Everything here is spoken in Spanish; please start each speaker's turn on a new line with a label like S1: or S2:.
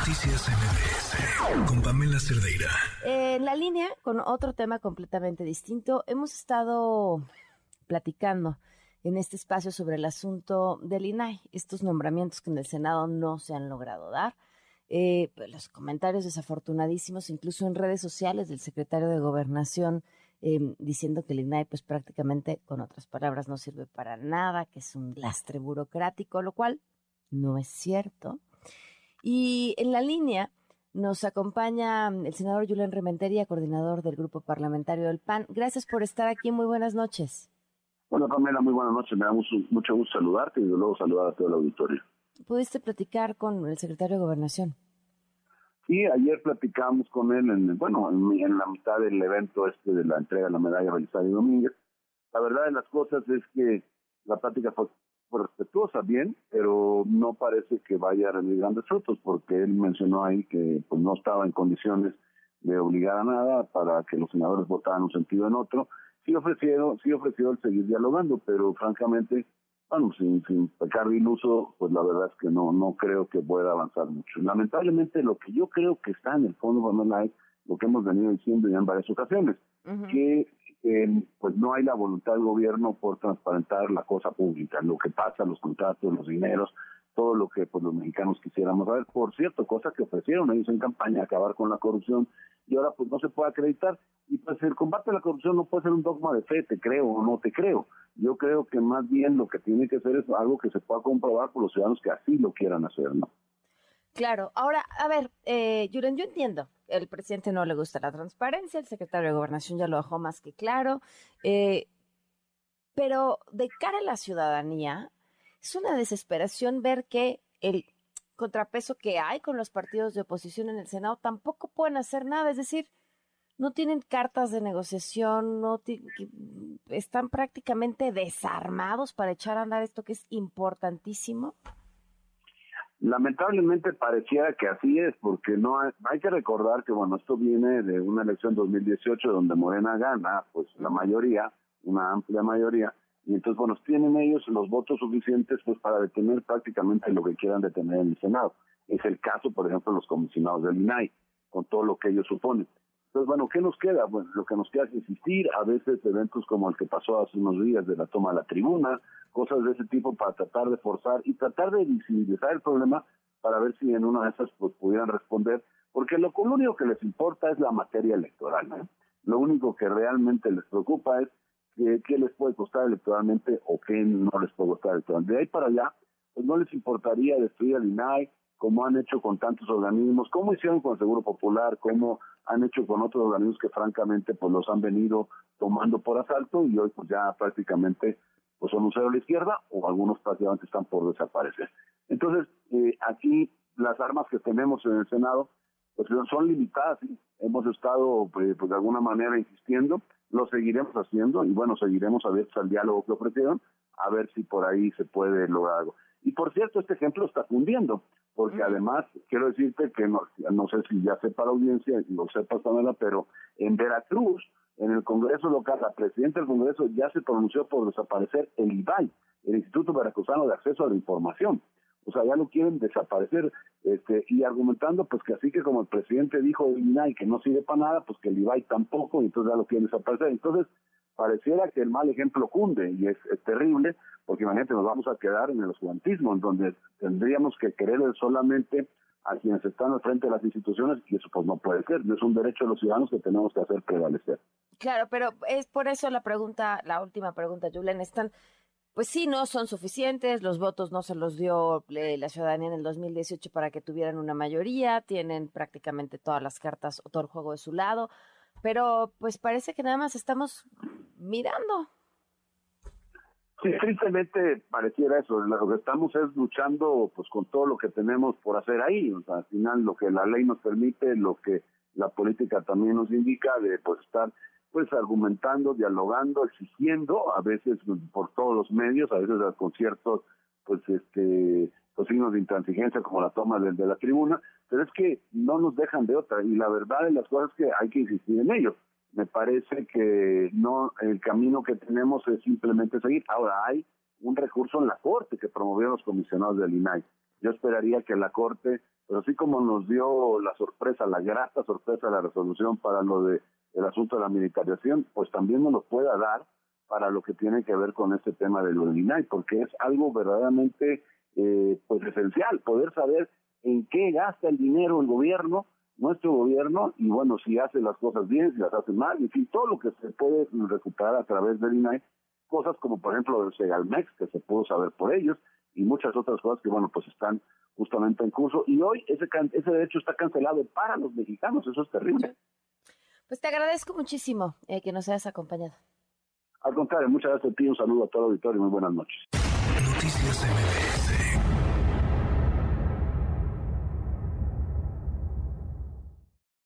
S1: Noticias MBS con Pamela Cerdeira.
S2: en la línea, con otro tema completamente distinto, hemos estado platicando en este espacio sobre el asunto del INAI, estos nombramientos que en el Senado no se han logrado dar. Eh, pues, los comentarios desafortunadísimos, incluso en redes sociales del secretario de Gobernación, em, diciendo que el INAI, pues prácticamente, con otras palabras, no sirve para nada, que es un lastre burocrático, lo cual no es cierto. Y en la línea nos acompaña el senador Julián Rementería, coordinador del grupo parlamentario del PAN. Gracias por estar aquí. Muy buenas noches.
S3: Bueno, Pamela, muy buenas noches. Me da mucho, mucho gusto saludarte y luego saludar a todo el auditorio.
S2: ¿Pudiste platicar con el secretario de Gobernación?
S3: Sí, ayer platicamos con él, en, bueno, en, la mitad del evento este de la entrega de la medalla Belisario Domínguez. La verdad de las cosas es que la plática fue respetuosa, bien, pero no parece que vaya a rendir grandes frutos, porque él mencionó ahí que pues no estaba en condiciones de obligar a nada para que los senadores votaran un sentido en otro. Sí ofrecieron, sí ofreció el seguir dialogando, pero francamente, bueno, sin, sin pecar de iluso, pues la verdad es que no, no creo que pueda avanzar mucho. Lamentablemente, lo que yo creo que está en el fondo, de lo que hemos venido diciendo ya en varias ocasiones, que pues no hay la voluntad del gobierno por transparentar la cosa pública, lo que pasa, los contratos, los dineros, todo lo que pues los mexicanos quisiéramos saber. Por cierto, cosa que ofrecieron ellos en campaña, acabar con la corrupción, y ahora pues no se puede acreditar. Y pues el combate a la corrupción no puede ser un dogma de fe, te creo o no te creo. Yo creo que más bien lo que tiene que ser es algo que se pueda comprobar por los ciudadanos que así lo quieran hacer, ¿no?
S2: Claro. Ahora, a ver, eh, Yuren, yo entiendo. El presidente no le gusta la transparencia, el secretario de Gobernación ya lo dejó más que claro. Eh, pero de cara a la ciudadanía, es una desesperación ver que el contrapeso que hay con los partidos de oposición en el Senado tampoco pueden hacer nada. Es decir, no tienen cartas de negociación, no están prácticamente desarmados para echar a andar esto que es importantísimo.
S3: Lamentablemente pareciera que así es, porque no hay, hay, que recordar que, bueno, esto viene de una elección 2018 donde Morena gana, pues la mayoría, una amplia mayoría, y entonces, bueno, tienen ellos los votos suficientes pues para detener prácticamente lo que quieran detener en el Senado. Es el caso, por ejemplo, de los comisionados del INAI, con todo lo que ellos suponen. Entonces, bueno, ¿qué nos queda? Bueno, lo que nos queda es insistir, a veces eventos como el que pasó hace unos días de la toma de la tribuna, cosas de ese tipo para tratar de forzar y tratar de visibilizar el problema para ver si en una de esas pues, pudieran responder, porque lo, único que les importa es la materia electoral. ¿no? Lo único que realmente les preocupa es qué les puede costar electoralmente o qué no les puede costar electoralmente. De ahí para allá, pues no les importaría destruir al INAI, como han hecho con tantos organismos, como hicieron con el Seguro Popular, como han hecho con otros organismos que francamente pues los han venido tomando por asalto y hoy pues ya prácticamente pues son un cero a la izquierda o algunos prácticamente están por desaparecer. Entonces, eh, aquí las armas que tenemos en el Senado pues son limitadas, hemos estado pues, pues, de alguna manera insistiendo, lo seguiremos haciendo y bueno, seguiremos abiertos al diálogo que ofrecieron, a ver si por ahí se puede lograr algo. Y por cierto, este ejemplo está fundiendo, porque además quiero decirte que no, no sé si ya sepa la audiencia, lo sepa Pamela, pero en Veracruz, en el Congreso local, la presidenta del Congreso ya se pronunció por desaparecer el IBAI, el Instituto Veracruzano de Acceso a la Información. O sea, ya lo quieren desaparecer este, y argumentando pues que así que como el presidente dijo el INAI que no sirve para nada, pues que el IBAI tampoco, y entonces ya lo quieren desaparecer. Entonces, pareciera que el mal ejemplo cunde y es, terrible, porque imagínate, nos vamos a quedar en el oscurantismo, en donde tendríamos que querer solamente a quienes están al frente de las instituciones y eso pues no puede ser, es un derecho de los ciudadanos que tenemos que hacer prevalecer.
S2: Claro, pero es por eso la pregunta, la última pregunta, Julen, están, pues sí, no son suficientes, los votos no se los dio eh, la ciudadanía en el 2018 para que tuvieran una mayoría, tienen prácticamente todas las cartas o todo el juego de su lado, pero pues parece que nada más estamos mirando.
S3: Sí, tristemente pareciera eso. Lo que estamos es luchando pues con todo lo que tenemos por hacer ahí. O sea, al final lo que la ley nos permite, lo que la política también nos indica de pues estar pues argumentando, dialogando, exigiendo, a veces por todos los medios, a veces con ciertos pues este los signos de intransigencia como la toma de, de la tribuna, pero es que no nos dejan de otra y la verdad de las cosas es que hay que insistir en ello. Me parece que no el camino que tenemos es simplemente seguir. Ahora hay un recurso en la Corte que promovieron los comisionados del INAI. yo esperaría que la Corte, pero así como nos dio la sorpresa, la grata sorpresa de la resolución para lo de el asunto de la militarización, pues también nos lo pueda dar para lo que tiene que ver con este tema del INAI, porque es algo verdaderamente eh, pues esencial, poder saber en qué gasta el dinero el gobierno, nuestro gobierno, y bueno, si hace las cosas bien, si las hace mal, en fin, todo lo que se puede recuperar a través del INAI, cosas como por ejemplo el Segalmex, que se pudo saber por ellos, y muchas otras cosas que bueno, pues están justamente en curso, y hoy ese, ese derecho está cancelado para los mexicanos, eso es terrible.
S2: Pues te agradezco muchísimo eh, que nos hayas acompañado.
S3: Al contrario, muchas gracias a ti, un saludo a todo el auditorio y muy buenas noches.
S1: Noticias MBS